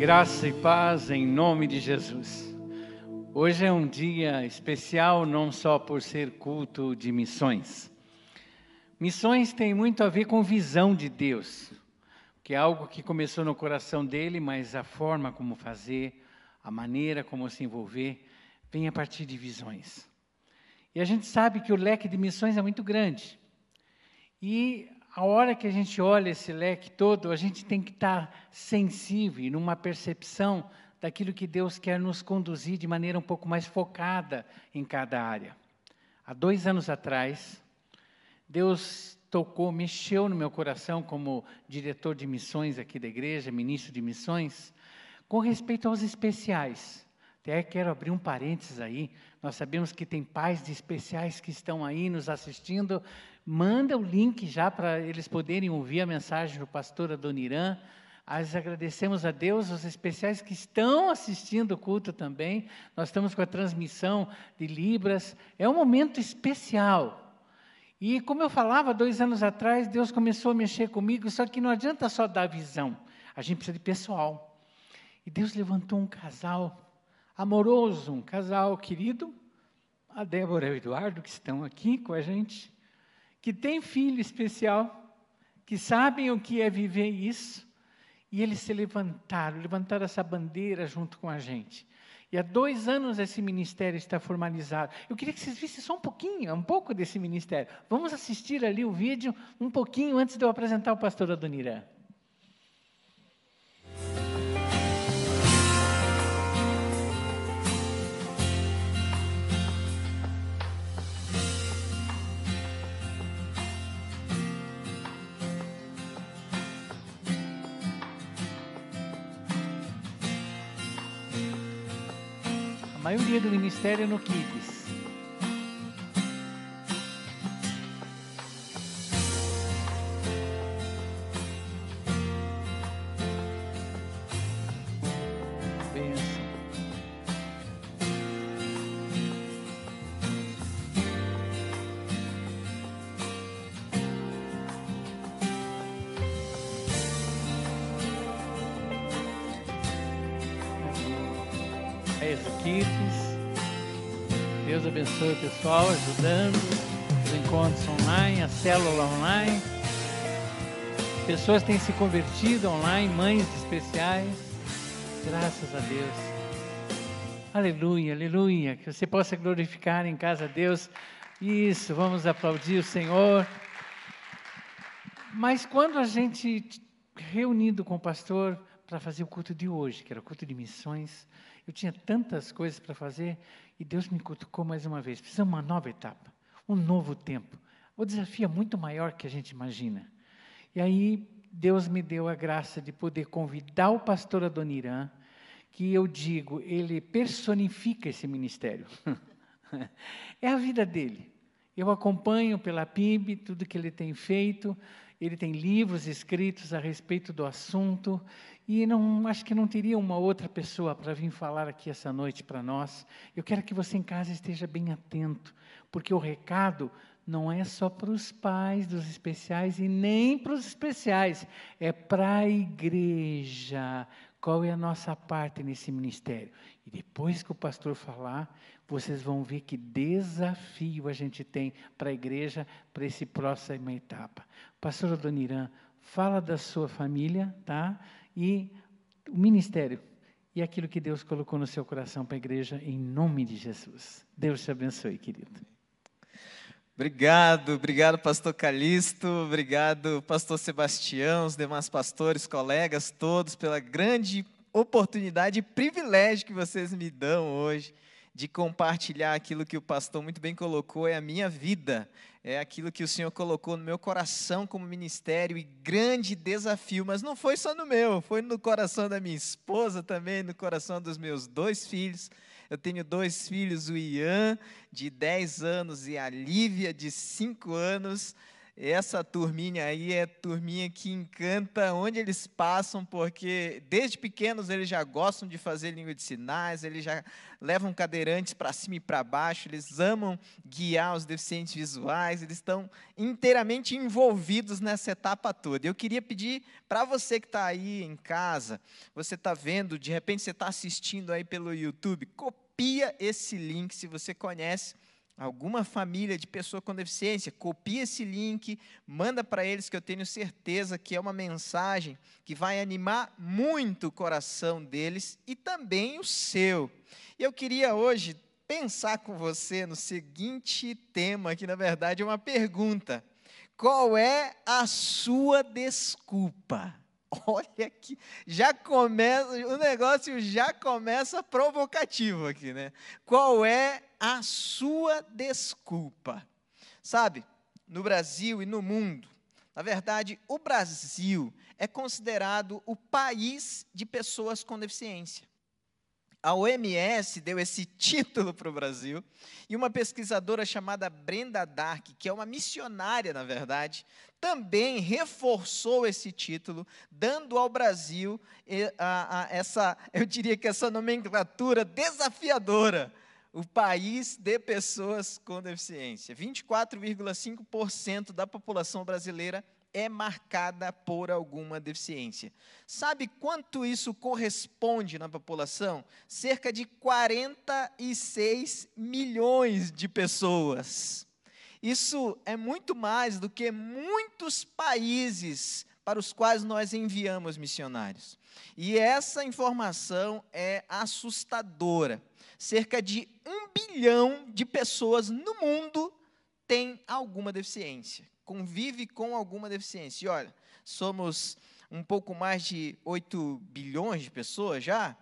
Graça e paz em nome de Jesus. Hoje é um dia especial não só por ser culto de missões. Missões tem muito a ver com visão de Deus, que é algo que começou no coração dele, mas a forma como fazer, a maneira como se envolver, vem a partir de visões. E a gente sabe que o leque de missões é muito grande. E a hora que a gente olha esse leque todo, a gente tem que estar sensível, numa percepção daquilo que Deus quer nos conduzir de maneira um pouco mais focada em cada área. Há dois anos atrás, Deus tocou, mexeu no meu coração como diretor de missões aqui da igreja, ministro de missões, com respeito aos especiais. Até quero abrir um parênteses aí. Nós sabemos que tem pais de especiais que estão aí nos assistindo. Manda o link já para eles poderem ouvir a mensagem do pastor Adoniran. Nós agradecemos a Deus, os especiais que estão assistindo o culto também. Nós estamos com a transmissão de Libras. É um momento especial. E como eu falava dois anos atrás, Deus começou a mexer comigo, só que não adianta só dar visão, a gente precisa de pessoal. E Deus levantou um casal amoroso, um casal querido, a Débora e o Eduardo, que estão aqui com a gente, que tem filho especial, que sabem o que é viver isso, e eles se levantaram, levantaram essa bandeira junto com a gente. E há dois anos esse ministério está formalizado. Eu queria que vocês vissem só um pouquinho, um pouco desse ministério. Vamos assistir ali o vídeo um pouquinho antes de eu apresentar o pastor Adoniran. Maioria do ministério no Kids. Pessoal ajudando, os encontros online, a célula online. Pessoas têm se convertido online, mães especiais. Graças a Deus. Aleluia, aleluia. Que você possa glorificar em casa a Deus. Isso, vamos aplaudir o Senhor. Mas quando a gente reunido com o pastor para fazer o culto de hoje, que era o culto de missões, eu tinha tantas coisas para fazer e Deus me cutucou mais uma vez. Precisa uma nova etapa, um novo tempo. O desafio é muito maior que a gente imagina. E aí Deus me deu a graça de poder convidar o pastor Adoniran, que eu digo, ele personifica esse ministério. é a vida dele. Eu acompanho pela PIB tudo que ele tem feito, ele tem livros escritos a respeito do assunto, e não, acho que não teria uma outra pessoa para vir falar aqui essa noite para nós. Eu quero que você em casa esteja bem atento, porque o recado não é só para os pais dos especiais e nem para os especiais, é para a igreja. Qual é a nossa parte nesse ministério? E depois que o pastor falar, vocês vão ver que desafio a gente tem para a igreja, para esse próxima etapa. Pastor Adoniran, fala da sua família, tá? E o ministério e aquilo que Deus colocou no seu coração para a igreja, em nome de Jesus. Deus te abençoe, querido. Obrigado, obrigado, pastor Calixto, obrigado, pastor Sebastião, os demais pastores, colegas, todos, pela grande oportunidade e privilégio que vocês me dão hoje de compartilhar aquilo que o pastor muito bem colocou, é a minha vida, é aquilo que o Senhor colocou no meu coração como ministério e grande desafio, mas não foi só no meu, foi no coração da minha esposa também, no coração dos meus dois filhos. Eu tenho dois filhos, o Ian, de 10 anos, e a Lívia, de 5 anos. Essa turminha aí é turminha que encanta onde eles passam, porque desde pequenos eles já gostam de fazer língua de sinais, eles já levam cadeirantes para cima e para baixo, eles amam guiar os deficientes visuais, eles estão inteiramente envolvidos nessa etapa toda. Eu queria pedir para você que está aí em casa, você está vendo, de repente você está assistindo aí pelo YouTube, copia esse link se você conhece alguma família de pessoa com deficiência, copia esse link, manda para eles que eu tenho certeza que é uma mensagem que vai animar muito o coração deles e também o seu. E eu queria hoje pensar com você no seguinte tema, que na verdade é uma pergunta: qual é a sua desculpa? Olha aqui, já começa, o negócio já começa provocativo aqui, né? Qual é a sua desculpa? Sabe, no Brasil e no mundo, na verdade, o Brasil é considerado o país de pessoas com deficiência. A OMS deu esse título para o Brasil e uma pesquisadora chamada Brenda Dark, que é uma missionária, na verdade, também reforçou esse título, dando ao Brasil a, a, essa, eu diria que essa nomenclatura desafiadora, o país de pessoas com deficiência. 24,5% da população brasileira é marcada por alguma deficiência. Sabe quanto isso corresponde na população? Cerca de 46 milhões de pessoas. Isso é muito mais do que muitos países para os quais nós enviamos missionários. E essa informação é assustadora. Cerca de um bilhão de pessoas no mundo têm alguma deficiência convive com alguma deficiência. E olha, somos um pouco mais de 8 bilhões de pessoas já,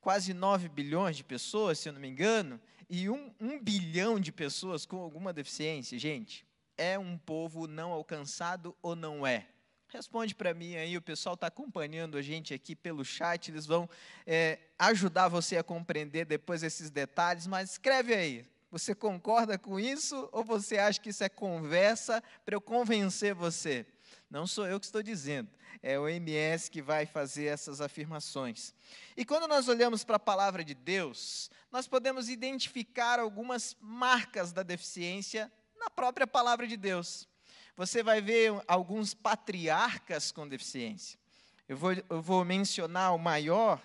quase 9 bilhões de pessoas, se eu não me engano, e um, um bilhão de pessoas com alguma deficiência. Gente, é um povo não alcançado ou não é? Responde para mim aí, o pessoal está acompanhando a gente aqui pelo chat, eles vão é, ajudar você a compreender depois esses detalhes, mas escreve aí, você concorda com isso ou você acha que isso é conversa para eu convencer você? Não sou eu que estou dizendo, é o MS que vai fazer essas afirmações. E quando nós olhamos para a palavra de Deus, nós podemos identificar algumas marcas da deficiência na própria palavra de Deus. Você vai ver alguns patriarcas com deficiência. Eu vou, eu vou mencionar o maior,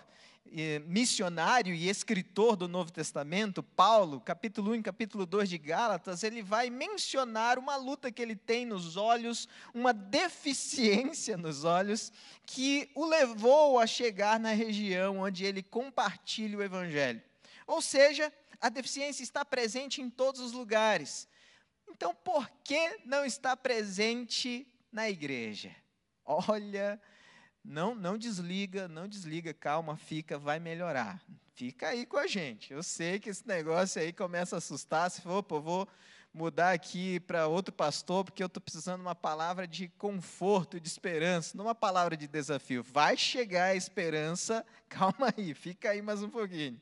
missionário e escritor do Novo Testamento, Paulo, capítulo 1 capítulo 2 de Gálatas, ele vai mencionar uma luta que ele tem nos olhos, uma deficiência nos olhos, que o levou a chegar na região onde ele compartilha o Evangelho. Ou seja, a deficiência está presente em todos os lugares. Então, por que não está presente na igreja? Olha, não, não desliga, não desliga, calma, fica, vai melhorar. Fica aí com a gente. Eu sei que esse negócio aí começa a assustar. Se for, pô, vou mudar aqui para outro pastor, porque eu estou precisando de uma palavra de conforto, de esperança, não uma palavra de desafio. Vai chegar a esperança, calma aí, fica aí mais um pouquinho.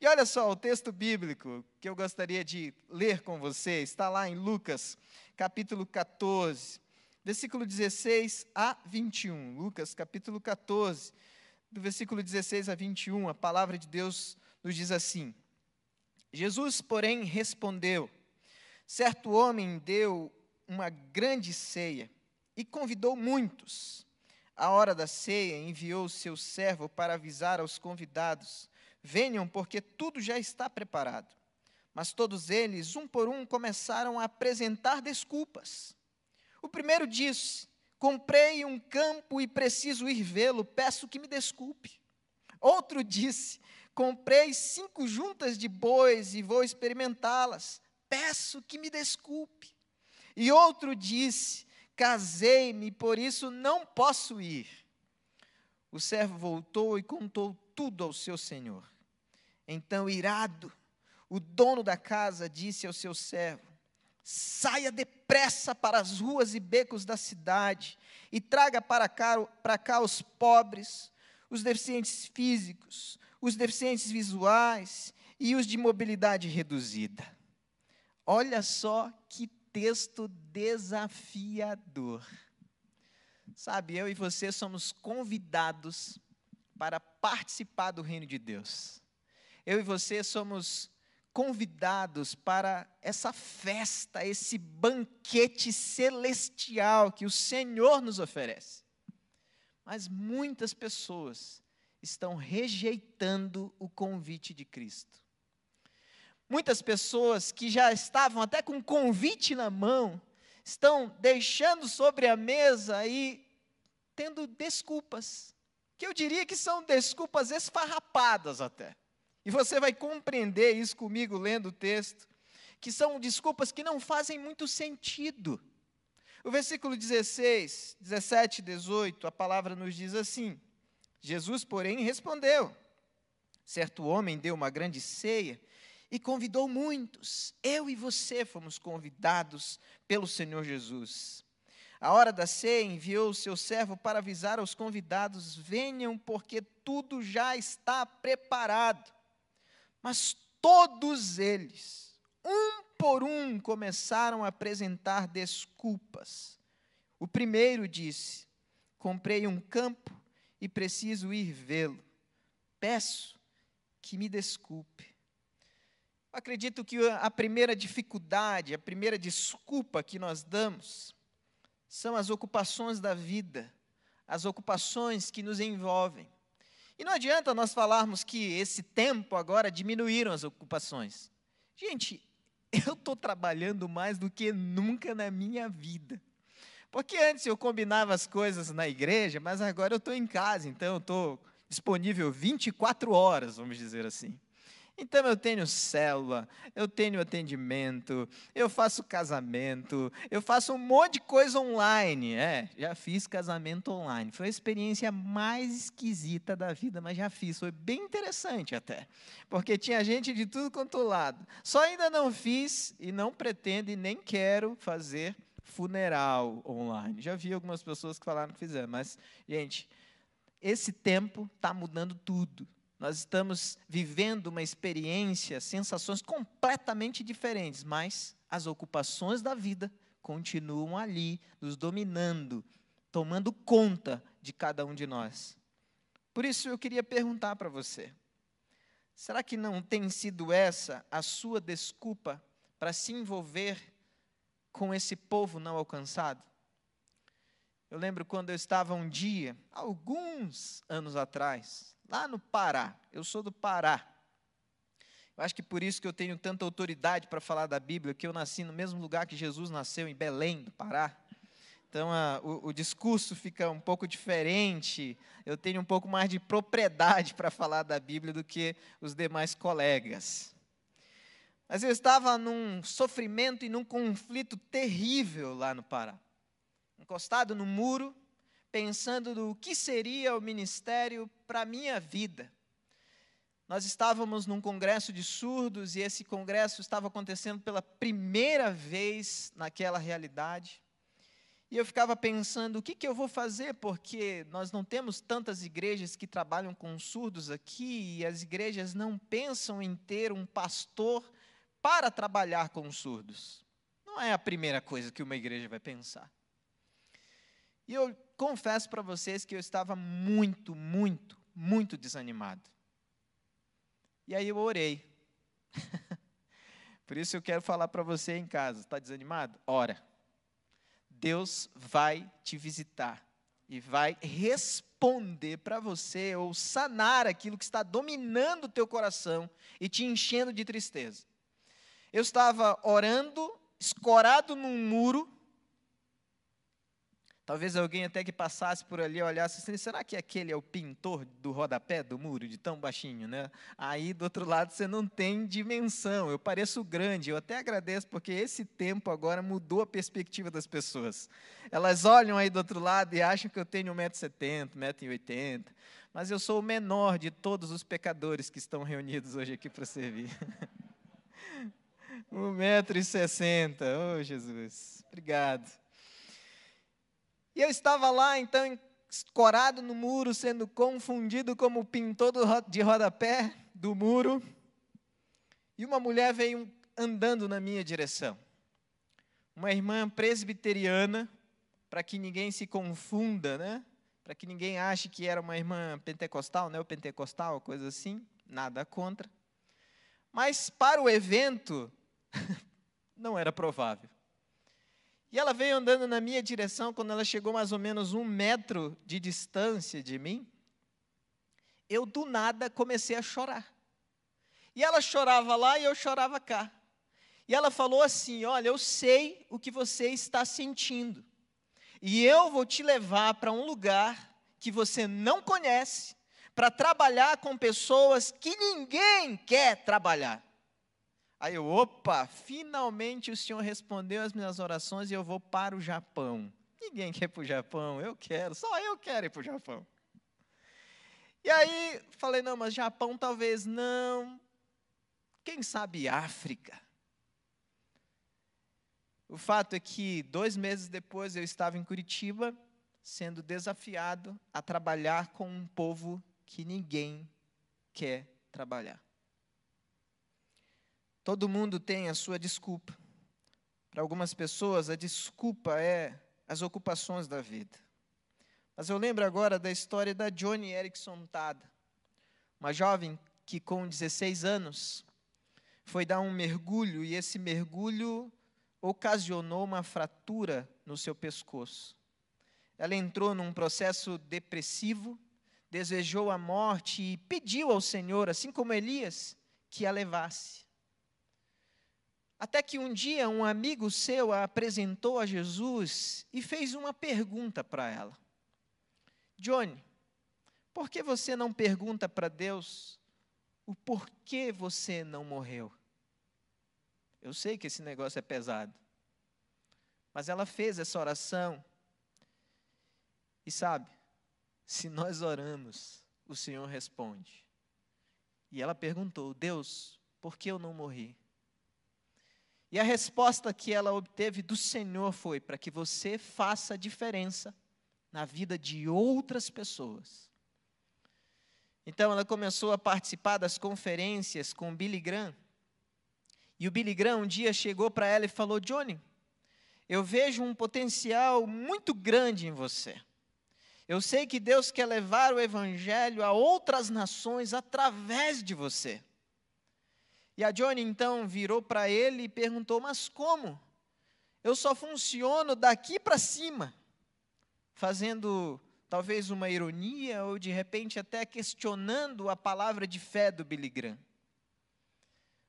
E olha só, o texto bíblico que eu gostaria de ler com você está lá em Lucas, capítulo 14 versículo 16 a 21. Lucas, capítulo 14, do versículo 16 a 21, a palavra de Deus nos diz assim: Jesus, porém, respondeu: Certo homem deu uma grande ceia e convidou muitos. À hora da ceia, enviou seu servo para avisar aos convidados: Venham, porque tudo já está preparado. Mas todos eles, um por um, começaram a apresentar desculpas. O primeiro disse: Comprei um campo e preciso ir vê-lo, peço que me desculpe. Outro disse: Comprei cinco juntas de bois e vou experimentá-las, peço que me desculpe. E outro disse: Casei-me, por isso não posso ir. O servo voltou e contou tudo ao seu senhor. Então, irado, o dono da casa disse ao seu servo: Saia depressa para as ruas e becos da cidade e traga para cá, para cá os pobres, os deficientes físicos, os deficientes visuais e os de mobilidade reduzida. Olha só que texto desafiador. Sabe, eu e você somos convidados para participar do reino de Deus. Eu e você somos convidados para essa festa, esse banquete celestial que o Senhor nos oferece. Mas muitas pessoas estão rejeitando o convite de Cristo. Muitas pessoas que já estavam até com convite na mão, estão deixando sobre a mesa e tendo desculpas, que eu diria que são desculpas esfarrapadas até. E você vai compreender isso comigo lendo o texto, que são desculpas que não fazem muito sentido. O versículo 16, 17 e 18, a palavra nos diz assim: Jesus, porém, respondeu: Certo homem deu uma grande ceia e convidou muitos. Eu e você fomos convidados pelo Senhor Jesus. A hora da ceia enviou o seu servo para avisar aos convidados: venham, porque tudo já está preparado. Mas todos eles, um por um, começaram a apresentar desculpas. O primeiro disse: Comprei um campo e preciso ir vê-lo. Peço que me desculpe. Acredito que a primeira dificuldade, a primeira desculpa que nós damos são as ocupações da vida, as ocupações que nos envolvem. E não adianta nós falarmos que esse tempo agora diminuíram as ocupações. Gente, eu estou trabalhando mais do que nunca na minha vida. Porque antes eu combinava as coisas na igreja, mas agora eu estou em casa, então eu estou disponível 24 horas, vamos dizer assim. Então eu tenho célula, eu tenho atendimento, eu faço casamento, eu faço um monte de coisa online. É, já fiz casamento online. Foi a experiência mais esquisita da vida, mas já fiz. Foi bem interessante até. Porque tinha gente de tudo quanto lado. Só ainda não fiz e não pretendo e nem quero fazer funeral online. Já vi algumas pessoas que falaram que fizeram, mas, gente, esse tempo está mudando tudo. Nós estamos vivendo uma experiência, sensações completamente diferentes, mas as ocupações da vida continuam ali, nos dominando, tomando conta de cada um de nós. Por isso eu queria perguntar para você: será que não tem sido essa a sua desculpa para se envolver com esse povo não alcançado? Eu lembro quando eu estava um dia, alguns anos atrás, lá no Pará. Eu sou do Pará. Eu acho que por isso que eu tenho tanta autoridade para falar da Bíblia, que eu nasci no mesmo lugar que Jesus nasceu, em Belém, do Pará. Então, a, o, o, discurso fica um pouco diferente. Eu tenho um pouco mais de propriedade para falar da Bíblia do que os demais colegas. Mas eu estava num sofrimento e num conflito terrível lá no Pará. Encostado no muro, pensando no que seria o ministério para a minha vida. Nós estávamos num congresso de surdos e esse congresso estava acontecendo pela primeira vez naquela realidade. E eu ficava pensando, o que, que eu vou fazer? Porque nós não temos tantas igrejas que trabalham com surdos aqui, e as igrejas não pensam em ter um pastor para trabalhar com surdos. Não é a primeira coisa que uma igreja vai pensar. E eu confesso para vocês que eu estava muito, muito, muito desanimado. E aí eu orei. Por isso eu quero falar para você em casa, está desanimado? Ora. Deus vai te visitar e vai responder para você ou sanar aquilo que está dominando o teu coração e te enchendo de tristeza. Eu estava orando, escorado num muro, Talvez alguém até que passasse por ali olhasse assim, será que aquele é o pintor do rodapé do muro, de tão baixinho, né? Aí do outro lado você não tem dimensão, eu pareço grande, eu até agradeço porque esse tempo agora mudou a perspectiva das pessoas. Elas olham aí do outro lado e acham que eu tenho 1,70m, 1,80m, mas eu sou o menor de todos os pecadores que estão reunidos hoje aqui para servir. 1,60m, oh Jesus, obrigado. E eu estava lá, então, escorado no muro, sendo confundido como pintor de rodapé do muro. E uma mulher veio andando na minha direção. uma irmã presbiteriana, para que ninguém se confunda, né? Para que ninguém ache que era uma irmã pentecostal, né? Ou pentecostal, coisa assim, nada contra. Mas para o evento, não era provável. E ela veio andando na minha direção quando ela chegou mais ou menos um metro de distância de mim. Eu do nada comecei a chorar. E ela chorava lá e eu chorava cá. E ela falou assim: Olha, eu sei o que você está sentindo. E eu vou te levar para um lugar que você não conhece, para trabalhar com pessoas que ninguém quer trabalhar. Aí eu, opa, finalmente o Senhor respondeu as minhas orações e eu vou para o Japão. Ninguém quer ir para o Japão, eu quero, só eu quero ir para o Japão. E aí falei, não, mas Japão talvez não. Quem sabe África? O fato é que dois meses depois eu estava em Curitiba, sendo desafiado a trabalhar com um povo que ninguém quer trabalhar. Todo mundo tem a sua desculpa. Para algumas pessoas, a desculpa é as ocupações da vida. Mas eu lembro agora da história da Johnny Erickson Tada, uma jovem que com 16 anos foi dar um mergulho e esse mergulho ocasionou uma fratura no seu pescoço. Ela entrou num processo depressivo, desejou a morte e pediu ao Senhor, assim como Elias, que a levasse. Até que um dia um amigo seu a apresentou a Jesus e fez uma pergunta para ela: Johnny, por que você não pergunta para Deus o porquê você não morreu? Eu sei que esse negócio é pesado, mas ela fez essa oração e sabe, se nós oramos, o Senhor responde. E ela perguntou: Deus, por que eu não morri? E a resposta que ela obteve do Senhor foi para que você faça diferença na vida de outras pessoas. Então ela começou a participar das conferências com o Billy Graham. E o Billy Graham um dia chegou para ela e falou: Johnny, eu vejo um potencial muito grande em você. Eu sei que Deus quer levar o evangelho a outras nações através de você. E a Johnny então virou para ele e perguntou: Mas como? Eu só funciono daqui para cima. Fazendo talvez uma ironia ou de repente até questionando a palavra de fé do Billy Graham.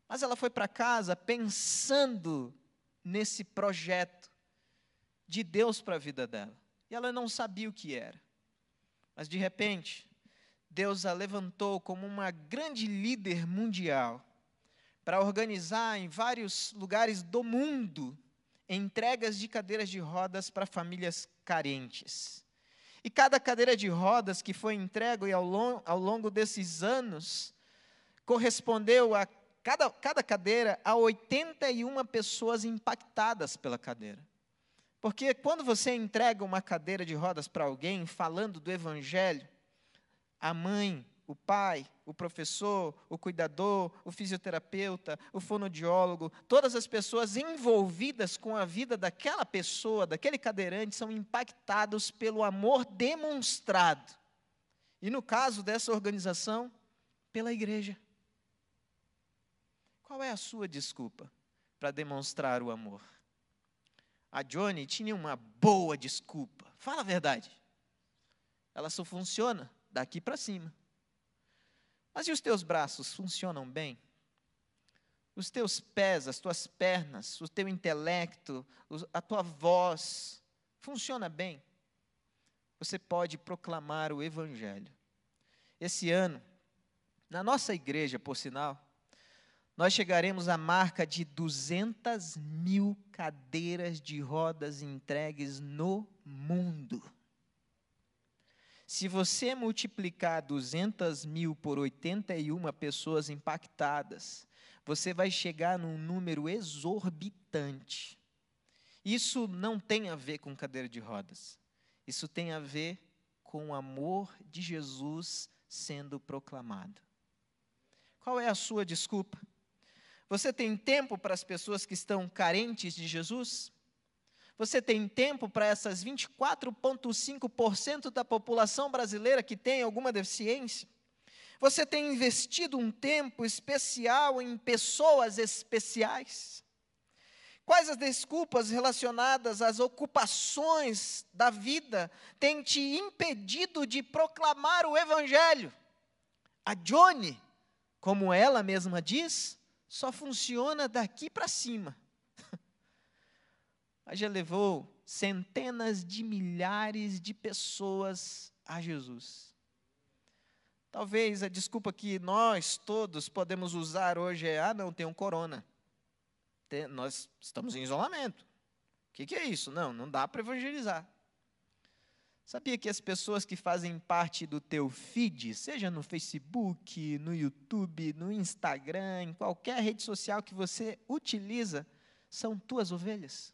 Mas ela foi para casa pensando nesse projeto de Deus para a vida dela. E ela não sabia o que era. Mas de repente, Deus a levantou como uma grande líder mundial para organizar em vários lugares do mundo entregas de cadeiras de rodas para famílias carentes. E cada cadeira de rodas que foi entregue ao, long, ao longo desses anos correspondeu a cada, cada cadeira a 81 pessoas impactadas pela cadeira. Porque quando você entrega uma cadeira de rodas para alguém falando do Evangelho, a mãe, o pai, o professor, o cuidador, o fisioterapeuta, o fonodiólogo, todas as pessoas envolvidas com a vida daquela pessoa, daquele cadeirante, são impactados pelo amor demonstrado. E no caso dessa organização, pela igreja. Qual é a sua desculpa para demonstrar o amor? A Johnny tinha uma boa desculpa. Fala a verdade. Ela só funciona daqui para cima. Mas e os teus braços funcionam bem? Os teus pés, as tuas pernas, o teu intelecto, a tua voz, funciona bem? Você pode proclamar o Evangelho. Esse ano, na nossa igreja, por sinal, nós chegaremos à marca de 200 mil cadeiras de rodas entregues no mundo. Se você multiplicar 200 mil por 81 pessoas impactadas, você vai chegar num número exorbitante. Isso não tem a ver com cadeira de rodas. Isso tem a ver com o amor de Jesus sendo proclamado. Qual é a sua desculpa? Você tem tempo para as pessoas que estão carentes de Jesus? Você tem tempo para essas 24,5% da população brasileira que tem alguma deficiência? Você tem investido um tempo especial em pessoas especiais? Quais as desculpas relacionadas às ocupações da vida têm te impedido de proclamar o Evangelho? A Johnny, como ela mesma diz, só funciona daqui para cima. Já levou centenas de milhares de pessoas a Jesus. Talvez a desculpa que nós todos podemos usar hoje é: ah, não, tem um corona nós estamos em isolamento. O que, que é isso? Não, não dá para evangelizar. Sabia que as pessoas que fazem parte do teu feed, seja no Facebook, no YouTube, no Instagram, em qualquer rede social que você utiliza, são tuas ovelhas?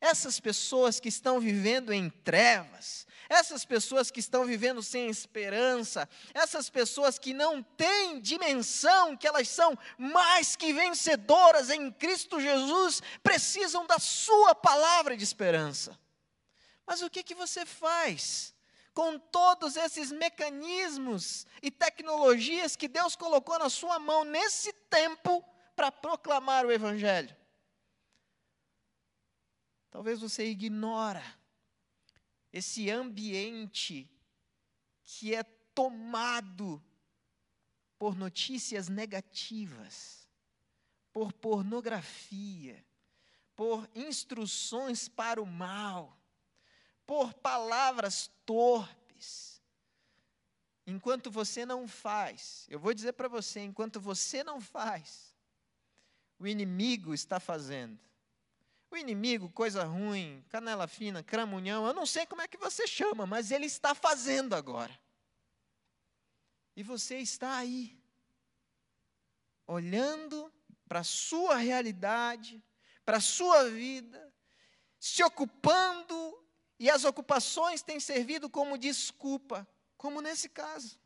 Essas pessoas que estão vivendo em trevas, essas pessoas que estão vivendo sem esperança, essas pessoas que não têm dimensão que elas são mais que vencedoras em Cristo Jesus, precisam da Sua palavra de esperança. Mas o que, que você faz? Com todos esses mecanismos e tecnologias que Deus colocou na sua mão nesse tempo para proclamar o Evangelho. Talvez você ignora esse ambiente que é tomado por notícias negativas, por pornografia, por instruções para o mal, por palavras torpes. Enquanto você não faz, eu vou dizer para você, enquanto você não faz, o inimigo está fazendo. O inimigo, coisa ruim, canela fina, cramunhão, eu não sei como é que você chama, mas ele está fazendo agora. E você está aí, olhando para a sua realidade, para a sua vida, se ocupando, e as ocupações têm servido como desculpa, como nesse caso.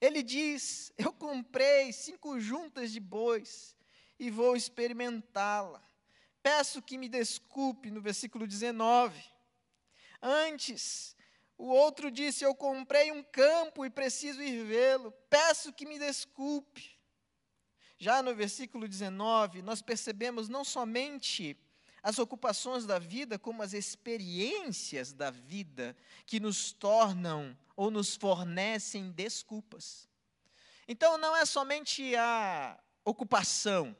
Ele diz: Eu comprei cinco juntas de bois e vou experimentá-la. Peço que me desculpe, no versículo 19. Antes, o outro disse: Eu comprei um campo e preciso ir vê-lo. Peço que me desculpe. Já no versículo 19, nós percebemos não somente as ocupações da vida, como as experiências da vida que nos tornam ou nos fornecem desculpas. Então, não é somente a ocupação,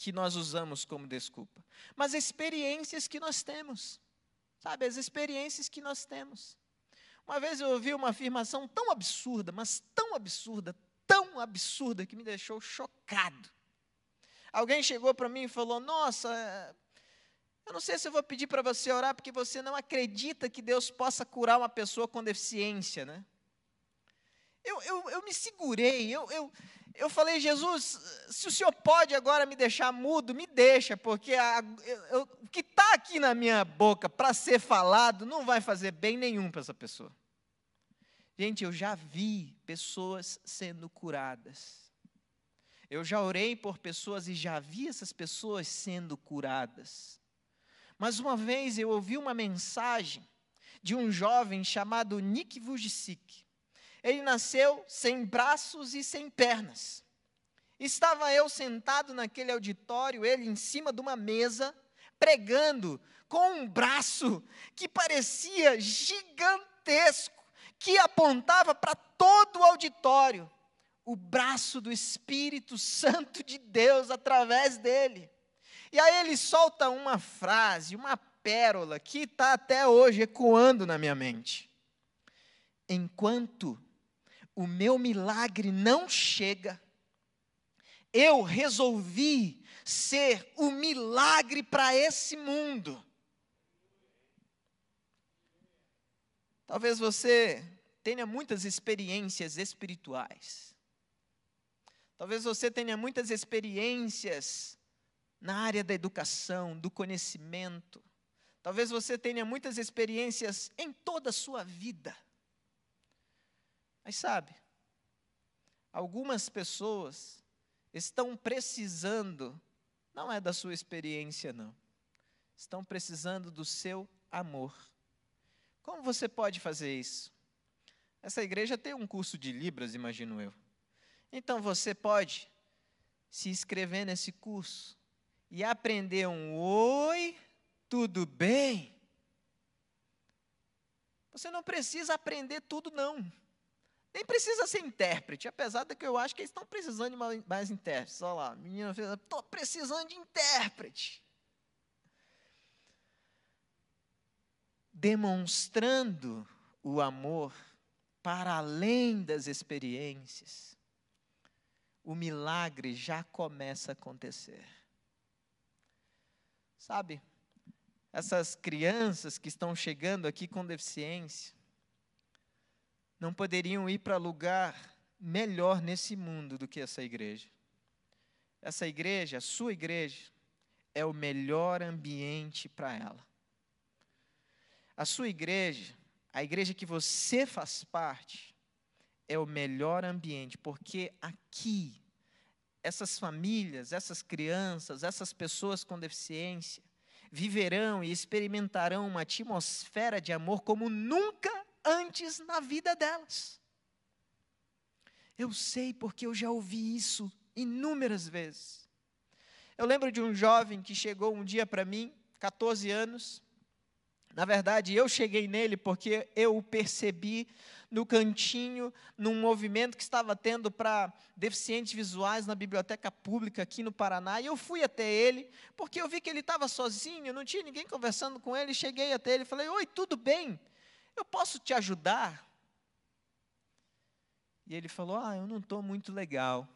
que nós usamos como desculpa, mas experiências que nós temos. Sabe, as experiências que nós temos. Uma vez eu ouvi uma afirmação tão absurda, mas tão absurda, tão absurda, que me deixou chocado. Alguém chegou para mim e falou: Nossa, eu não sei se eu vou pedir para você orar, porque você não acredita que Deus possa curar uma pessoa com deficiência, né? Eu, eu, eu me segurei, eu, eu, eu falei, Jesus, se o Senhor pode agora me deixar mudo, me deixa, porque a, eu, o que está aqui na minha boca para ser falado não vai fazer bem nenhum para essa pessoa. Gente, eu já vi pessoas sendo curadas. Eu já orei por pessoas e já vi essas pessoas sendo curadas. Mas uma vez eu ouvi uma mensagem de um jovem chamado Nick Vujicic. Ele nasceu sem braços e sem pernas. Estava eu sentado naquele auditório, ele em cima de uma mesa, pregando com um braço que parecia gigantesco, que apontava para todo o auditório. O braço do Espírito Santo de Deus através dele. E aí ele solta uma frase, uma pérola que está até hoje ecoando na minha mente. Enquanto o meu milagre não chega, eu resolvi ser o milagre para esse mundo. Talvez você tenha muitas experiências espirituais. Talvez você tenha muitas experiências na área da educação, do conhecimento. Talvez você tenha muitas experiências em toda a sua vida. Mas sabe, algumas pessoas estão precisando, não é da sua experiência, não, estão precisando do seu amor. Como você pode fazer isso? Essa igreja tem um curso de Libras, imagino eu. Então você pode se inscrever nesse curso e aprender um oi, tudo bem? Você não precisa aprender tudo, não. Nem precisa ser intérprete, apesar de que eu acho que eles estão precisando de mais, intérpretes. Olha lá, a menina fez, estou precisando de intérprete. Demonstrando o amor para além das experiências, o milagre já começa a acontecer. Sabe, essas crianças que estão chegando aqui com deficiência, não poderiam ir para lugar melhor nesse mundo do que essa igreja. Essa igreja, a sua igreja, é o melhor ambiente para ela. A sua igreja, a igreja que você faz parte, é o melhor ambiente, porque aqui, essas famílias, essas crianças, essas pessoas com deficiência, viverão e experimentarão uma atmosfera de amor como nunca antes na vida delas. Eu sei porque eu já ouvi isso inúmeras vezes. Eu lembro de um jovem que chegou um dia para mim, 14 anos. Na verdade, eu cheguei nele porque eu o percebi no cantinho, num movimento que estava tendo para deficientes visuais na biblioteca pública aqui no Paraná. E eu fui até ele, porque eu vi que ele estava sozinho, não tinha ninguém conversando com ele. Cheguei até ele e falei: Oi, tudo bem? Eu posso te ajudar? E ele falou: Ah, eu não estou muito legal.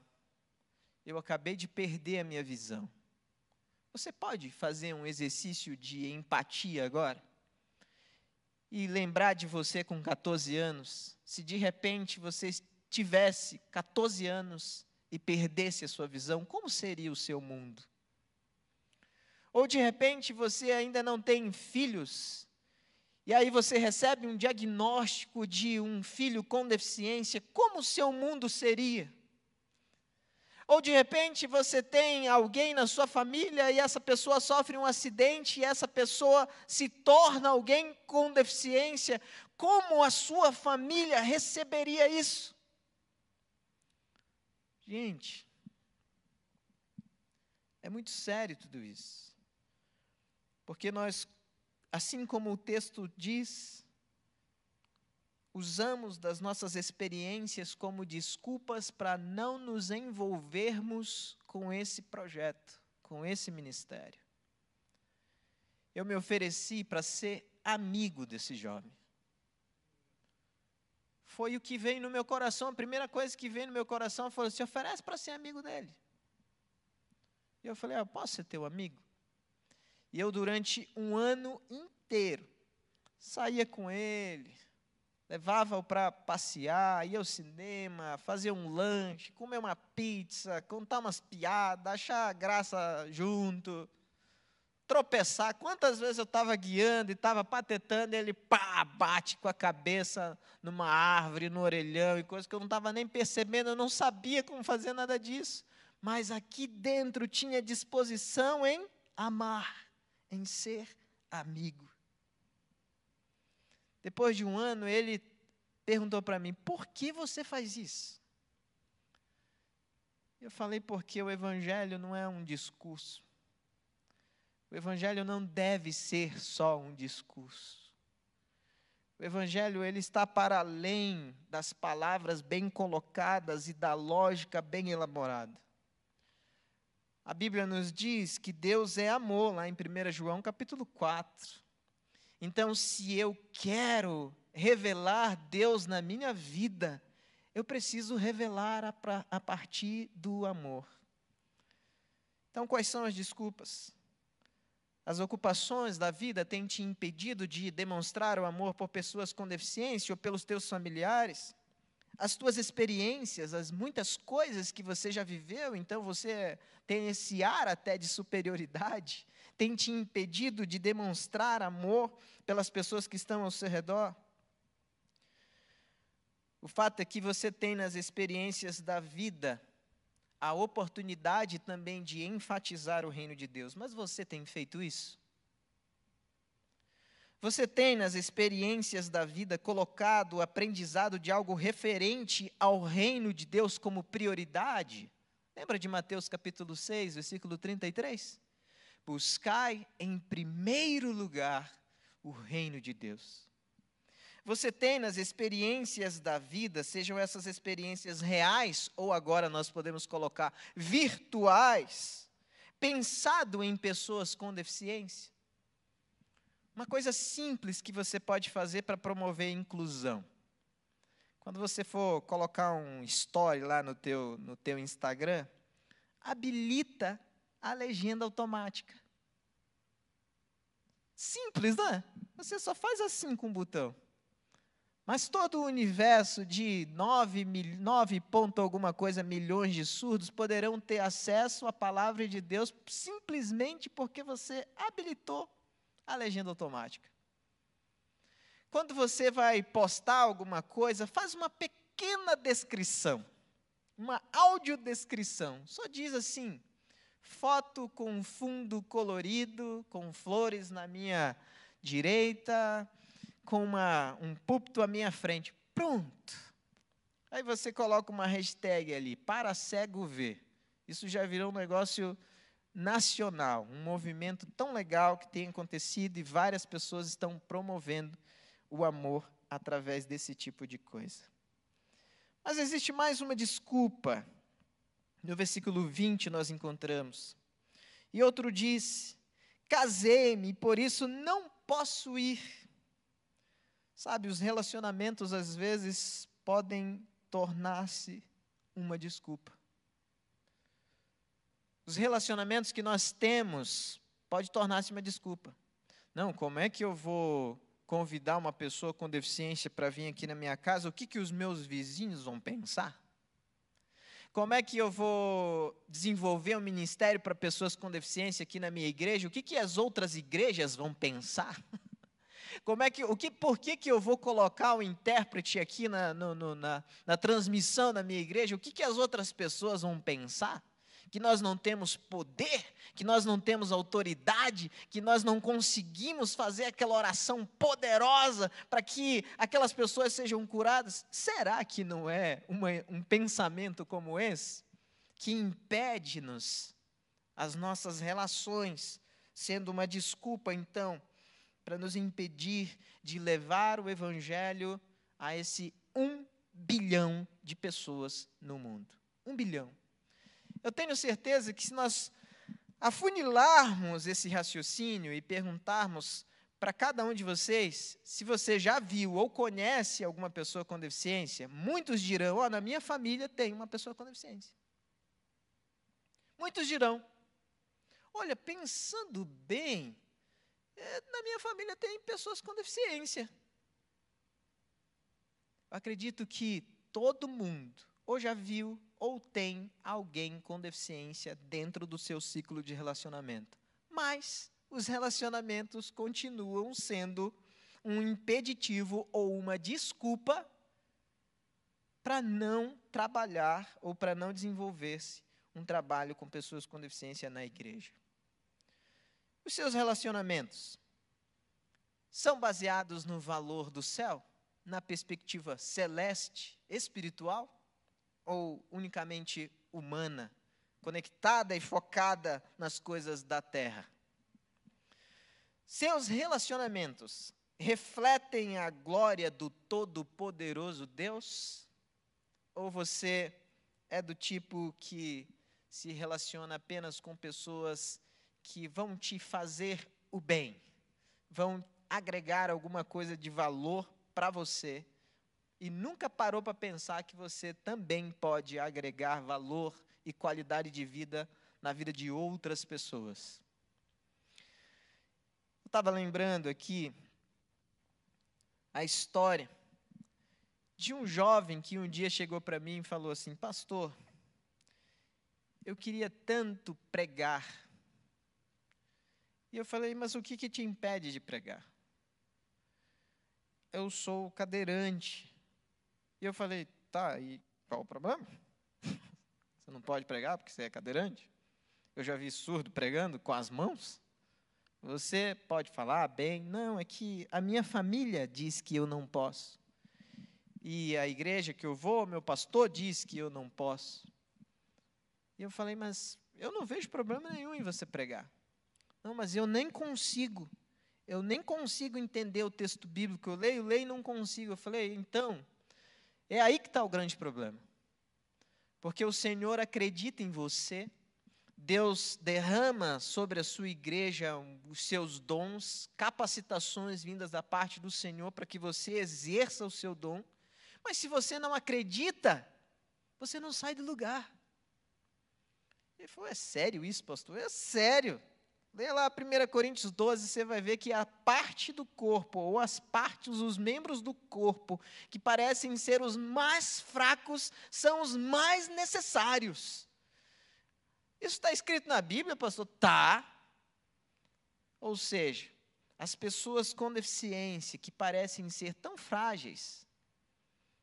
Eu acabei de perder a minha visão. Você pode fazer um exercício de empatia agora? E lembrar de você com 14 anos, se de repente você tivesse 14 anos e perdesse a sua visão, como seria o seu mundo? Ou de repente você ainda não tem filhos e aí você recebe um diagnóstico de um filho com deficiência, como o seu mundo seria? Ou de repente você tem alguém na sua família e essa pessoa sofre um acidente e essa pessoa se torna alguém com deficiência, como a sua família receberia isso? Gente, é muito sério tudo isso. Porque nós assim como o texto diz, usamos das nossas experiências como desculpas para não nos envolvermos com esse projeto, com esse ministério. Eu me ofereci para ser amigo desse jovem. Foi o que veio no meu coração, a primeira coisa que veio no meu coração foi: se oferece para ser amigo dele. E eu falei: ah, posso ser teu amigo? E eu, durante um ano inteiro, saía com ele, levava-o para passear, ia ao cinema, fazer um lanche, comer uma pizza, contar umas piadas, achar graça junto, tropeçar. Quantas vezes eu estava guiando e estava patetando, e ele pá, bate com a cabeça numa árvore, no orelhão, e coisa que eu não estava nem percebendo, eu não sabia como fazer nada disso. Mas aqui dentro tinha disposição em amar em ser amigo. Depois de um ano, ele perguntou para mim: por que você faz isso? Eu falei: porque o Evangelho não é um discurso. O Evangelho não deve ser só um discurso. O Evangelho ele está para além das palavras bem colocadas e da lógica bem elaborada. A Bíblia nos diz que Deus é amor, lá em 1 João capítulo 4. Então, se eu quero revelar Deus na minha vida, eu preciso revelar a, a partir do amor. Então, quais são as desculpas? As ocupações da vida têm te impedido de demonstrar o amor por pessoas com deficiência ou pelos teus familiares? As tuas experiências, as muitas coisas que você já viveu, então você tem esse ar até de superioridade, tem te impedido de demonstrar amor pelas pessoas que estão ao seu redor. O fato é que você tem nas experiências da vida a oportunidade também de enfatizar o reino de Deus, mas você tem feito isso? Você tem nas experiências da vida colocado o aprendizado de algo referente ao reino de Deus como prioridade? Lembra de Mateus capítulo 6, versículo 33? Buscai em primeiro lugar o reino de Deus. Você tem nas experiências da vida, sejam essas experiências reais ou agora nós podemos colocar virtuais, pensado em pessoas com deficiência? Uma coisa simples que você pode fazer para promover inclusão. Quando você for colocar um story lá no teu, no teu Instagram, habilita a legenda automática. Simples, não é? Você só faz assim com o botão. Mas todo o universo de 9, 9 ponto alguma coisa milhões de surdos poderão ter acesso à palavra de Deus simplesmente porque você habilitou a legenda automática. Quando você vai postar alguma coisa, faz uma pequena descrição, uma audiodescrição. Só diz assim: foto com fundo colorido, com flores na minha direita, com uma, um púlpito à minha frente. Pronto. Aí você coloca uma hashtag ali, para cego ver. Isso já virou um negócio nacional, um movimento tão legal que tem acontecido e várias pessoas estão promovendo o amor através desse tipo de coisa. Mas existe mais uma desculpa. No versículo 20 nós encontramos. E outro diz: Casei-me, por isso não posso ir. Sabe, os relacionamentos às vezes podem tornar-se uma desculpa. Os relacionamentos que nós temos pode tornar-se uma desculpa. Não, como é que eu vou convidar uma pessoa com deficiência para vir aqui na minha casa? O que, que os meus vizinhos vão pensar? Como é que eu vou desenvolver um ministério para pessoas com deficiência aqui na minha igreja? O que, que as outras igrejas vão pensar? Como é que, o que, por que, que eu vou colocar o intérprete aqui na, no, no, na, na transmissão da minha igreja? O que, que as outras pessoas vão pensar? Que nós não temos poder, que nós não temos autoridade, que nós não conseguimos fazer aquela oração poderosa para que aquelas pessoas sejam curadas? Será que não é uma, um pensamento como esse que impede-nos as nossas relações, sendo uma desculpa, então, para nos impedir de levar o Evangelho a esse um bilhão de pessoas no mundo? Um bilhão. Eu tenho certeza que se nós afunilarmos esse raciocínio e perguntarmos para cada um de vocês se você já viu ou conhece alguma pessoa com deficiência, muitos dirão: oh, na minha família tem uma pessoa com deficiência. Muitos dirão: olha, pensando bem, é, na minha família tem pessoas com deficiência. Eu acredito que todo mundo ou já viu ou tem alguém com deficiência dentro do seu ciclo de relacionamento. Mas os relacionamentos continuam sendo um impeditivo ou uma desculpa para não trabalhar ou para não desenvolver-se um trabalho com pessoas com deficiência na igreja. Os seus relacionamentos são baseados no valor do céu, na perspectiva celeste, espiritual? Ou unicamente humana, conectada e focada nas coisas da terra. Seus relacionamentos refletem a glória do Todo-Poderoso Deus? Ou você é do tipo que se relaciona apenas com pessoas que vão te fazer o bem, vão agregar alguma coisa de valor para você e nunca parou para pensar que você também pode agregar valor e qualidade de vida na vida de outras pessoas. Eu estava lembrando aqui a história de um jovem que um dia chegou para mim e falou assim: Pastor, eu queria tanto pregar. E eu falei: Mas o que, que te impede de pregar? Eu sou cadeirante. E eu falei, tá, e qual o problema? Você não pode pregar porque você é cadeirante? Eu já vi surdo pregando com as mãos. Você pode falar bem, não, é que a minha família diz que eu não posso. E a igreja que eu vou, meu pastor diz que eu não posso. E eu falei, mas eu não vejo problema nenhum em você pregar. Não, mas eu nem consigo. Eu nem consigo entender o texto bíblico. Eu leio, leio e não consigo. Eu falei, então, é aí que está o grande problema. Porque o Senhor acredita em você, Deus derrama sobre a sua igreja os seus dons, capacitações vindas da parte do Senhor para que você exerça o seu dom. Mas se você não acredita, você não sai do lugar. Ele falou: É sério isso, pastor? É sério. Leia lá 1 Coríntios 12, você vai ver que a parte do corpo, ou as partes, os membros do corpo, que parecem ser os mais fracos, são os mais necessários. Isso está escrito na Bíblia, pastor? Tá. Ou seja, as pessoas com deficiência, que parecem ser tão frágeis,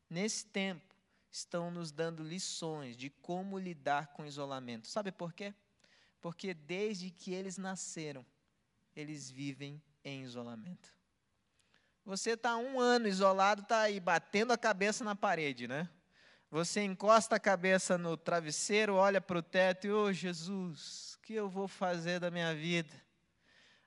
nesse tempo, estão nos dando lições de como lidar com isolamento. Sabe por quê? Porque desde que eles nasceram, eles vivem em isolamento. Você está um ano isolado, está aí batendo a cabeça na parede, né? Você encosta a cabeça no travesseiro, olha para o teto e, oh Jesus, o que eu vou fazer da minha vida?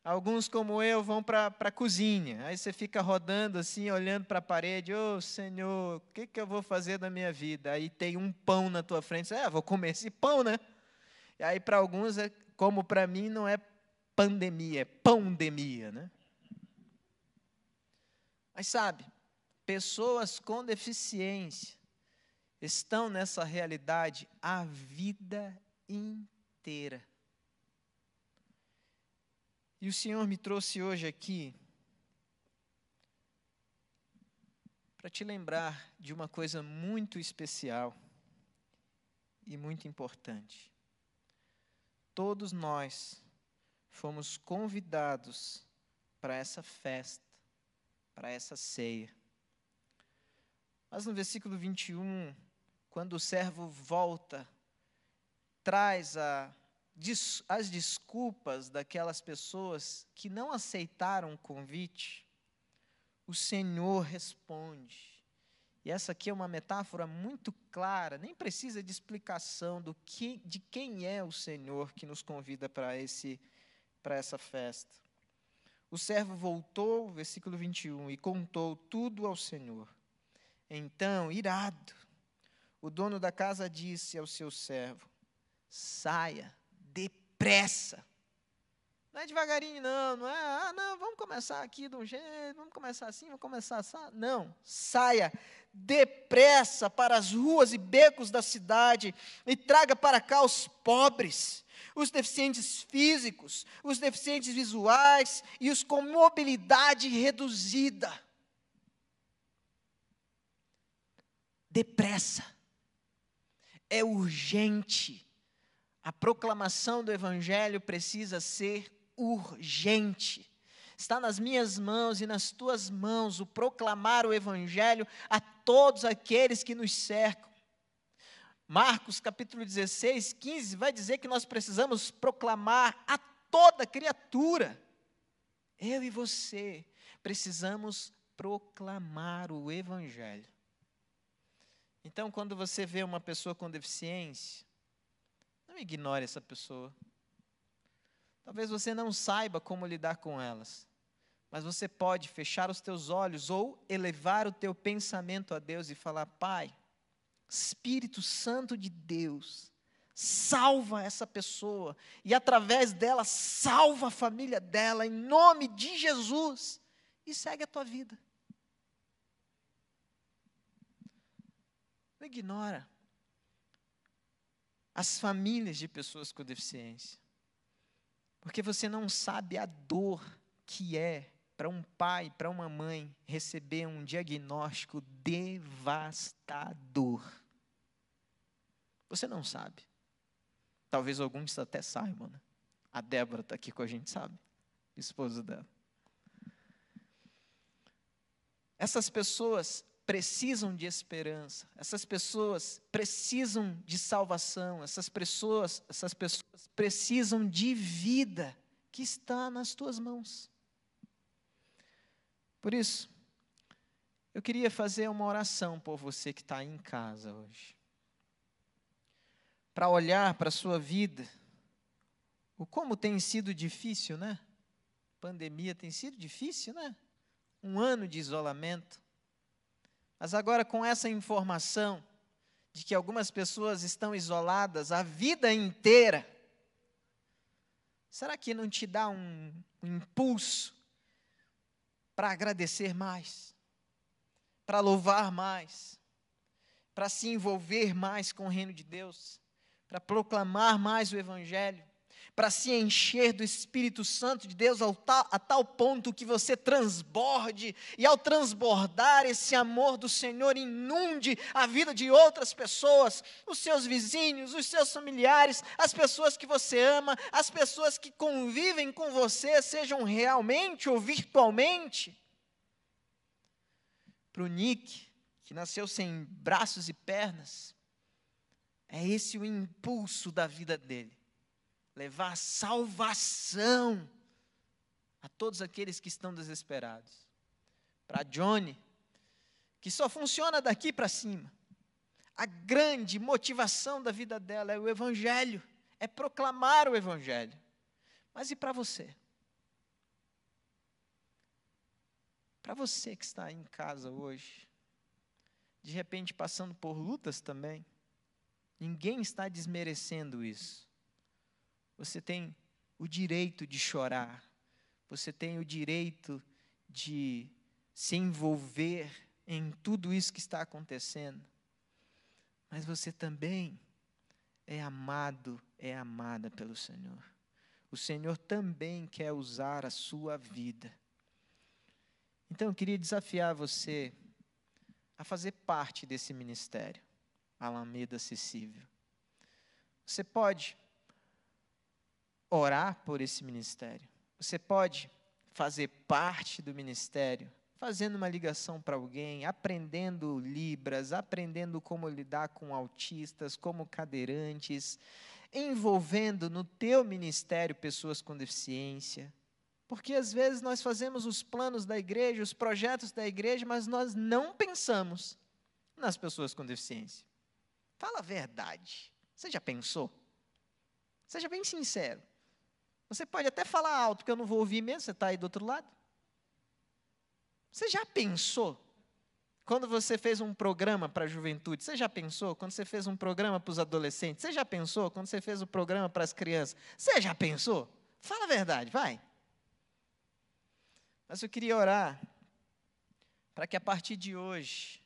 Alguns, como eu, vão para a cozinha. Aí você fica rodando assim, olhando para a parede. Ô oh, Senhor, o que, que eu vou fazer da minha vida? Aí tem um pão na tua frente. Você, é, vou comer esse pão, né? E aí, para alguns, é, como para mim, não é pandemia, é pandemia, né? Mas sabe, pessoas com deficiência, estão nessa realidade a vida inteira. E o Senhor me trouxe hoje aqui para te lembrar de uma coisa muito especial e muito importante. Todos nós fomos convidados para essa festa, para essa ceia. Mas no versículo 21, quando o servo volta, traz a, as desculpas daquelas pessoas que não aceitaram o convite, o Senhor responde. E essa aqui é uma metáfora muito clara, nem precisa de explicação do que, de quem é o Senhor que nos convida para esse para essa festa. O servo voltou, versículo 21, e contou tudo ao Senhor. Então, irado, o dono da casa disse ao seu servo: saia depressa. Não é devagarinho, não, não é, ah, não, vamos começar aqui de um jeito, vamos começar assim, vamos começar assim. Não, saia depressa para as ruas e becos da cidade e traga para cá os pobres, os deficientes físicos, os deficientes visuais e os com mobilidade reduzida. Depressa é urgente. A proclamação do Evangelho precisa ser urgente. Está nas minhas mãos e nas tuas mãos o proclamar o Evangelho a todos aqueles que nos cercam. Marcos capítulo 16, 15 vai dizer que nós precisamos proclamar a toda criatura. Eu e você precisamos proclamar o Evangelho. Então, quando você vê uma pessoa com deficiência, não ignore essa pessoa. Talvez você não saiba como lidar com elas, mas você pode fechar os teus olhos ou elevar o teu pensamento a Deus e falar: Pai, Espírito Santo de Deus, salva essa pessoa e através dela salva a família dela, em nome de Jesus, e segue a tua vida. Não ignora as famílias de pessoas com deficiência. Porque você não sabe a dor que é para um pai, para uma mãe receber um diagnóstico devastador. Você não sabe. Talvez alguns até saibam, né? A Débora está aqui com a gente, sabe? Esposa dela. Essas pessoas precisam de esperança, essas pessoas precisam de salvação, essas pessoas, essas pessoas precisam de vida que está nas tuas mãos. Por isso, eu queria fazer uma oração por você que está em casa hoje. Para olhar para a sua vida, o como tem sido difícil, né? Pandemia tem sido difícil, né? Um ano de isolamento. Mas agora com essa informação de que algumas pessoas estão isoladas a vida inteira, Será que não te dá um, um impulso para agradecer mais, para louvar mais, para se envolver mais com o reino de Deus, para proclamar mais o Evangelho? Para se encher do Espírito Santo de Deus a tal ponto que você transborde, e ao transbordar esse amor do Senhor inunde a vida de outras pessoas, os seus vizinhos, os seus familiares, as pessoas que você ama, as pessoas que convivem com você, sejam realmente ou virtualmente. Para o Nick, que nasceu sem braços e pernas, é esse o impulso da vida dele levar salvação a todos aqueles que estão desesperados. Para Johnny, que só funciona daqui para cima. A grande motivação da vida dela é o Evangelho, é proclamar o Evangelho. Mas e para você? Para você que está em casa hoje, de repente passando por lutas também, ninguém está desmerecendo isso. Você tem o direito de chorar, você tem o direito de se envolver em tudo isso que está acontecendo. Mas você também é amado, é amada pelo Senhor. O Senhor também quer usar a sua vida. Então eu queria desafiar você a fazer parte desse ministério, Alameda Acessível. Você pode orar por esse ministério. Você pode fazer parte do ministério, fazendo uma ligação para alguém, aprendendo libras, aprendendo como lidar com autistas, como cadeirantes, envolvendo no teu ministério pessoas com deficiência. Porque às vezes nós fazemos os planos da igreja, os projetos da igreja, mas nós não pensamos nas pessoas com deficiência. Fala a verdade. Você já pensou? Seja bem sincero. Você pode até falar alto, que eu não vou ouvir mesmo, você está aí do outro lado. Você já pensou? Quando você fez um programa para a juventude, você já pensou? Quando você fez um programa para os adolescentes, você já pensou? Quando você fez o um programa para as crianças, você já pensou? Fala a verdade, vai. Mas eu queria orar para que a partir de hoje,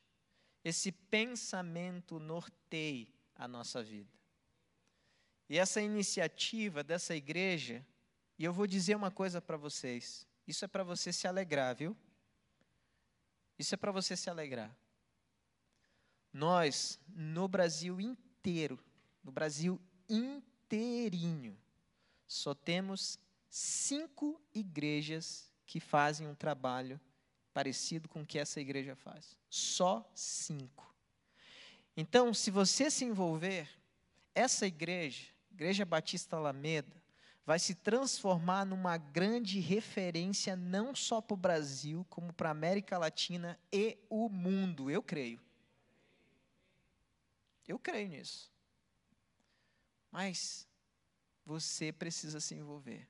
esse pensamento norteie a nossa vida. E essa iniciativa dessa igreja, e eu vou dizer uma coisa para vocês: isso é para você se alegrar, viu? Isso é para você se alegrar. Nós, no Brasil inteiro, no Brasil inteirinho, só temos cinco igrejas que fazem um trabalho parecido com o que essa igreja faz. Só cinco. Então, se você se envolver, essa igreja Igreja Batista Alameda, vai se transformar numa grande referência não só para o Brasil, como para a América Latina e o mundo. Eu creio. Eu creio nisso. Mas você precisa se envolver.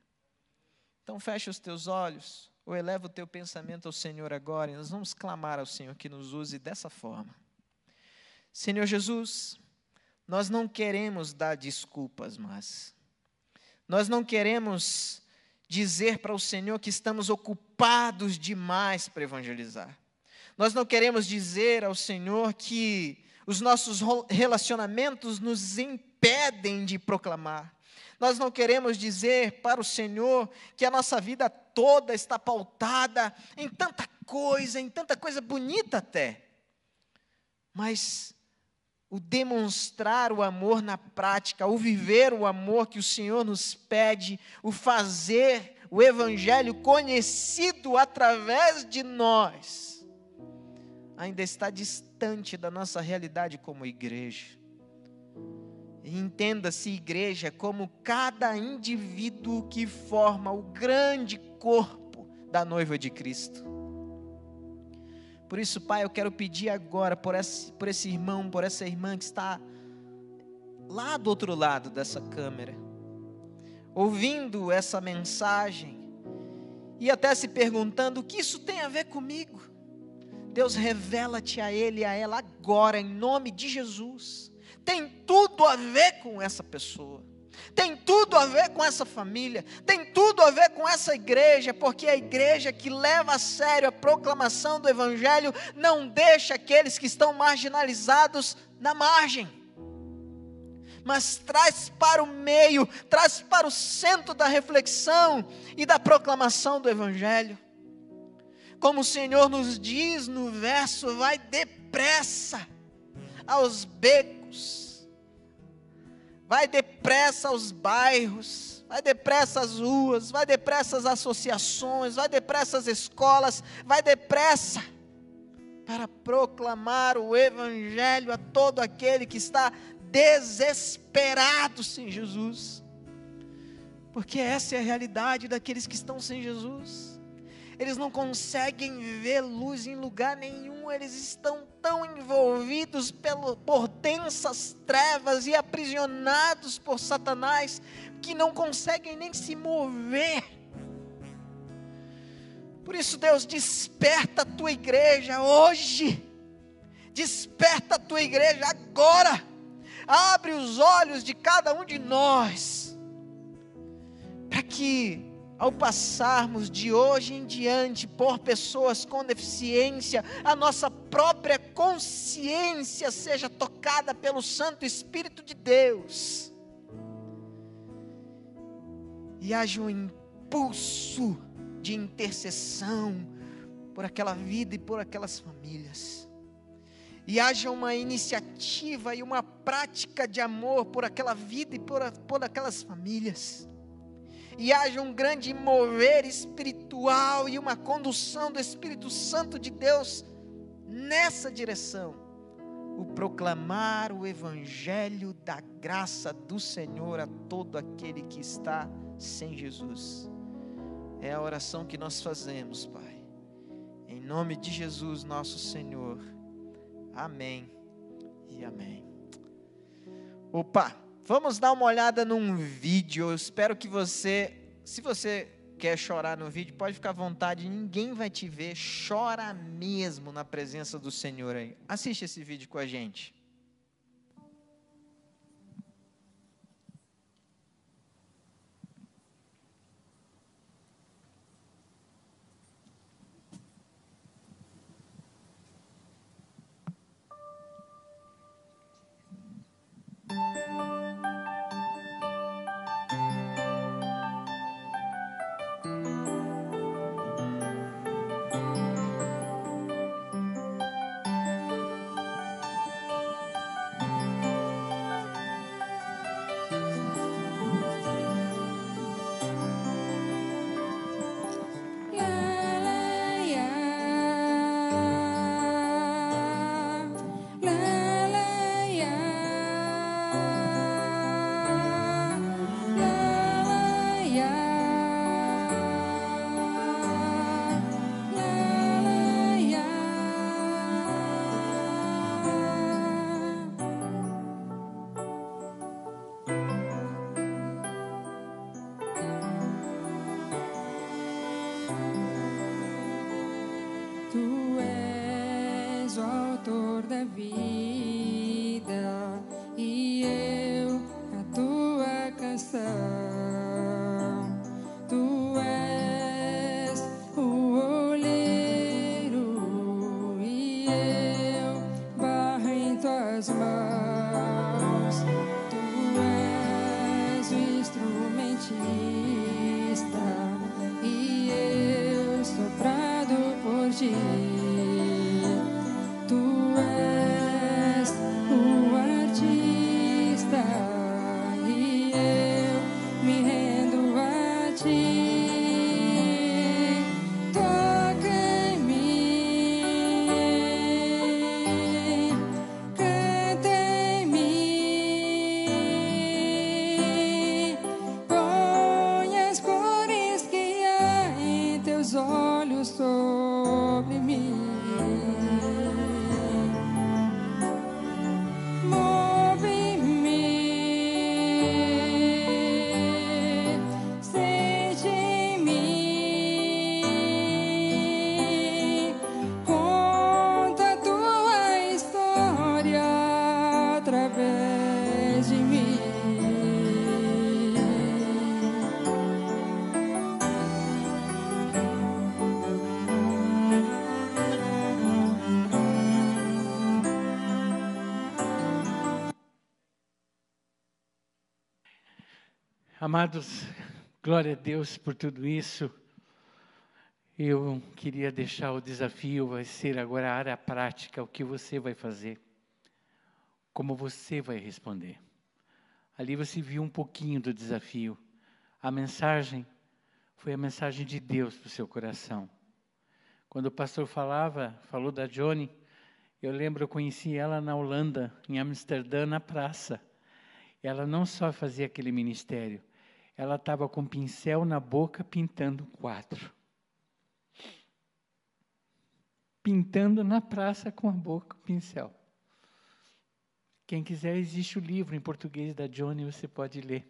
Então fecha os teus olhos, ou eleva o teu pensamento ao Senhor agora, e nós vamos clamar ao Senhor que nos use dessa forma. Senhor Jesus, nós não queremos dar desculpas, mas nós não queremos dizer para o Senhor que estamos ocupados demais para evangelizar. Nós não queremos dizer ao Senhor que os nossos relacionamentos nos impedem de proclamar. Nós não queremos dizer para o Senhor que a nossa vida toda está pautada em tanta coisa, em tanta coisa bonita até. Mas o demonstrar o amor na prática, o viver o amor que o Senhor nos pede, o fazer o Evangelho conhecido através de nós, ainda está distante da nossa realidade como igreja. Entenda-se igreja como cada indivíduo que forma o grande corpo da noiva de Cristo. Por isso, Pai, eu quero pedir agora por esse, por esse irmão, por essa irmã que está lá do outro lado dessa câmera, ouvindo essa mensagem e até se perguntando: o que isso tem a ver comigo? Deus revela-te a ele e a ela agora, em nome de Jesus. Tem tudo a ver com essa pessoa. Tem tudo a ver com essa família, tem tudo a ver com essa igreja, porque a igreja que leva a sério a proclamação do Evangelho não deixa aqueles que estão marginalizados na margem, mas traz para o meio, traz para o centro da reflexão e da proclamação do Evangelho. Como o Senhor nos diz no verso, vai depressa aos becos, vai depressa aos bairros, vai depressa às ruas, vai depressa às associações, vai depressa às escolas, vai depressa para proclamar o Evangelho a todo aquele que está desesperado sem Jesus. Porque essa é a realidade daqueles que estão sem Jesus eles não conseguem ver luz em lugar nenhum, eles estão tão envolvidos pelo, por densas trevas e aprisionados por Satanás, que não conseguem nem se mover. Por isso, Deus, desperta a tua igreja hoje, desperta a tua igreja agora, abre os olhos de cada um de nós, para que ao passarmos de hoje em diante por pessoas com deficiência, a nossa própria consciência seja tocada pelo Santo Espírito de Deus. E haja um impulso de intercessão por aquela vida e por aquelas famílias. E haja uma iniciativa e uma prática de amor por aquela vida e por, por aquelas famílias e haja um grande mover espiritual e uma condução do Espírito Santo de Deus nessa direção. O proclamar o evangelho da graça do Senhor a todo aquele que está sem Jesus. É a oração que nós fazemos, Pai. Em nome de Jesus, nosso Senhor. Amém e amém. Opa! Vamos dar uma olhada num vídeo. Eu espero que você, se você quer chorar no vídeo, pode ficar à vontade, ninguém vai te ver. Chora mesmo na presença do Senhor aí. Assiste esse vídeo com a gente. Amados, glória a Deus por tudo isso. Eu queria deixar o desafio, vai ser agora a área prática, o que você vai fazer, como você vai responder. Ali você viu um pouquinho do desafio. A mensagem foi a mensagem de Deus para o seu coração. Quando o pastor falava, falou da Johnny, eu lembro, eu conheci ela na Holanda, em Amsterdã, na praça. Ela não só fazia aquele ministério, ela estava com pincel na boca pintando quadro. Pintando na praça com a boca, pincel. Quem quiser, existe o livro em português da Johnny, você pode ler.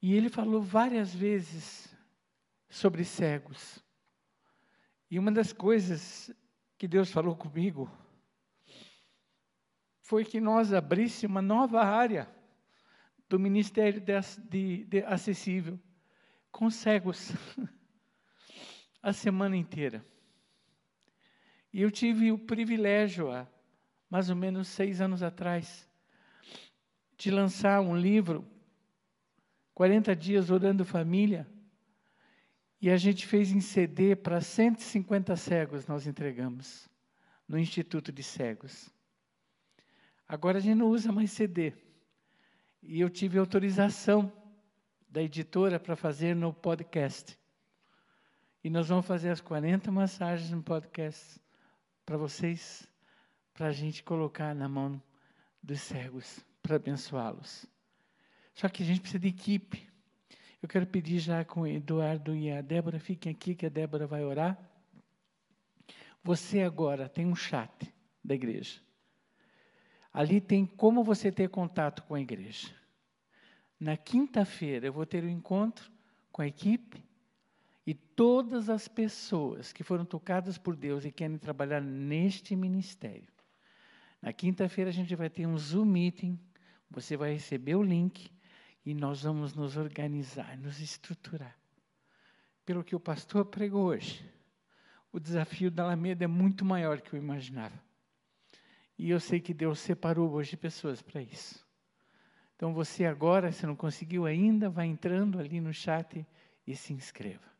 E ele falou várias vezes sobre cegos. E uma das coisas que Deus falou comigo foi que nós abríssemos uma nova área do Ministério de, de, de Acessível com cegos a semana inteira. E eu tive o privilégio, há mais ou menos seis anos atrás, de lançar um livro, 40 Dias Orando Família, e a gente fez em CD para 150 cegos, nós entregamos, no Instituto de Cegos. Agora a gente não usa mais CD. E eu tive autorização da editora para fazer no podcast. E nós vamos fazer as 40 massagens no podcast para vocês, para a gente colocar na mão dos cegos, para abençoá-los. Só que a gente precisa de equipe. Eu quero pedir já com o Eduardo e a Débora, fiquem aqui que a Débora vai orar. Você agora tem um chat da igreja. Ali tem como você ter contato com a igreja. Na quinta-feira eu vou ter um encontro com a equipe e todas as pessoas que foram tocadas por Deus e querem trabalhar neste ministério. Na quinta-feira a gente vai ter um Zoom meeting, você vai receber o link e nós vamos nos organizar, nos estruturar. Pelo que o pastor pregou hoje, o desafio da Alameda é muito maior que eu imaginava. E eu sei que Deus separou hoje pessoas para isso. Então você agora, se não conseguiu ainda, vai entrando ali no chat e se inscreva.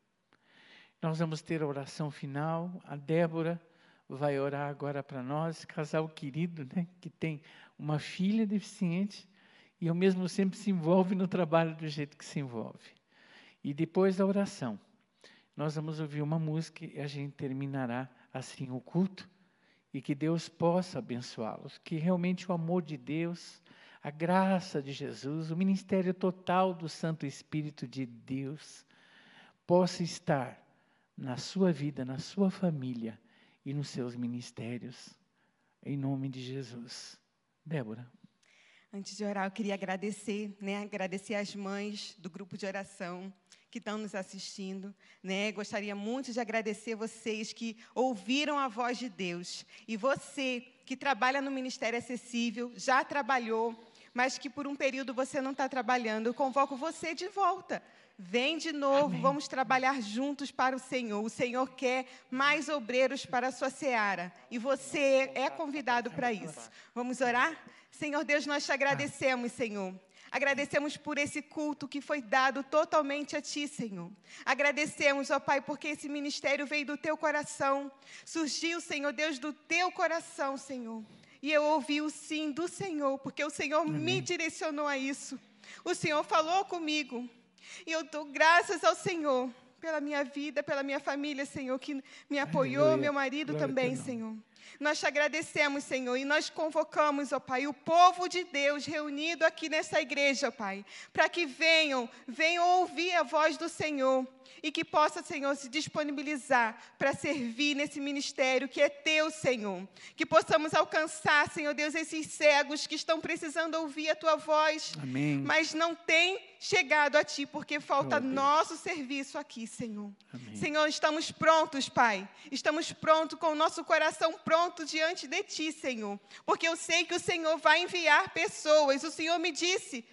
Nós vamos ter a oração final. A Débora vai orar agora para nós, casal querido, né, que tem uma filha deficiente e ao mesmo tempo se envolve no trabalho do jeito que se envolve. E depois da oração, nós vamos ouvir uma música e a gente terminará assim o culto e que Deus possa abençoá-los, que realmente o amor de Deus, a graça de Jesus, o ministério total do Santo Espírito de Deus possa estar na sua vida, na sua família e nos seus ministérios, em nome de Jesus. Débora. Antes de orar, eu queria agradecer, né? Agradecer às mães do grupo de oração que estão nos assistindo, né? Gostaria muito de agradecer vocês que ouviram a voz de Deus e você que trabalha no Ministério Acessível, já trabalhou, mas que por um período você não está trabalhando. Eu convoco você de volta. Vem de novo, Amém. vamos trabalhar juntos para o Senhor. O Senhor quer mais obreiros para a sua seara e você é convidado para isso. Vamos orar? Senhor Deus, nós te agradecemos, Senhor. Agradecemos por esse culto que foi dado totalmente a Ti, Senhor. Agradecemos, ó Pai, porque esse ministério veio do Teu coração. Surgiu, Senhor Deus, do Teu coração, Senhor. E eu ouvi o sim do Senhor, porque o Senhor Amém. me direcionou a isso. O Senhor falou comigo. E eu dou graças ao Senhor pela minha vida, pela minha família, Senhor, que me apoiou, Aleluia. meu marido Glória também, Senhor. Nós te agradecemos, Senhor, e nós convocamos, ó Pai, o povo de Deus reunido aqui nessa igreja, Pai, para que venham, venham ouvir a voz do Senhor e que possa, Senhor, se disponibilizar para servir nesse ministério que é teu, Senhor. Que possamos alcançar, Senhor Deus, esses cegos que estão precisando ouvir a tua voz, Amém. mas não têm chegado a ti porque falta nosso serviço aqui, Senhor. Amém. Senhor, estamos prontos, Pai. Estamos prontos com o nosso coração pronto diante de ti, Senhor. Porque eu sei que o Senhor vai enviar pessoas. O Senhor me disse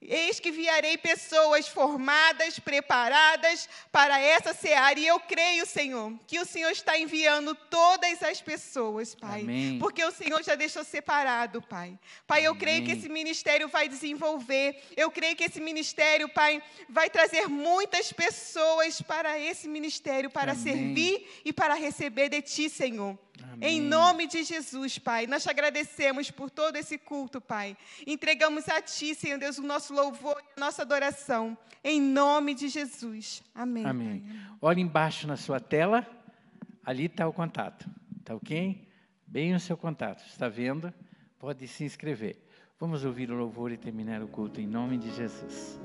Eis que enviarei pessoas formadas, preparadas para essa seara. E eu creio, Senhor, que o Senhor está enviando todas as pessoas, Pai. Amém. Porque o Senhor já deixou separado, Pai. Pai, eu creio que Amém. esse ministério vai desenvolver. Eu creio que esse ministério, Pai, vai trazer muitas pessoas para esse ministério, para Amém. servir e para receber de Ti, Senhor. Em Amém. nome de Jesus, Pai, nós te agradecemos por todo esse culto, Pai. Entregamos a Ti, Senhor Deus, o nosso louvor e a nossa adoração. Em nome de Jesus. Amém. Amém. Pai. Olha embaixo na sua tela, ali está o contato. Está ok? Bem o seu contato. Está vendo? Pode se inscrever. Vamos ouvir o louvor e terminar o culto em nome de Jesus.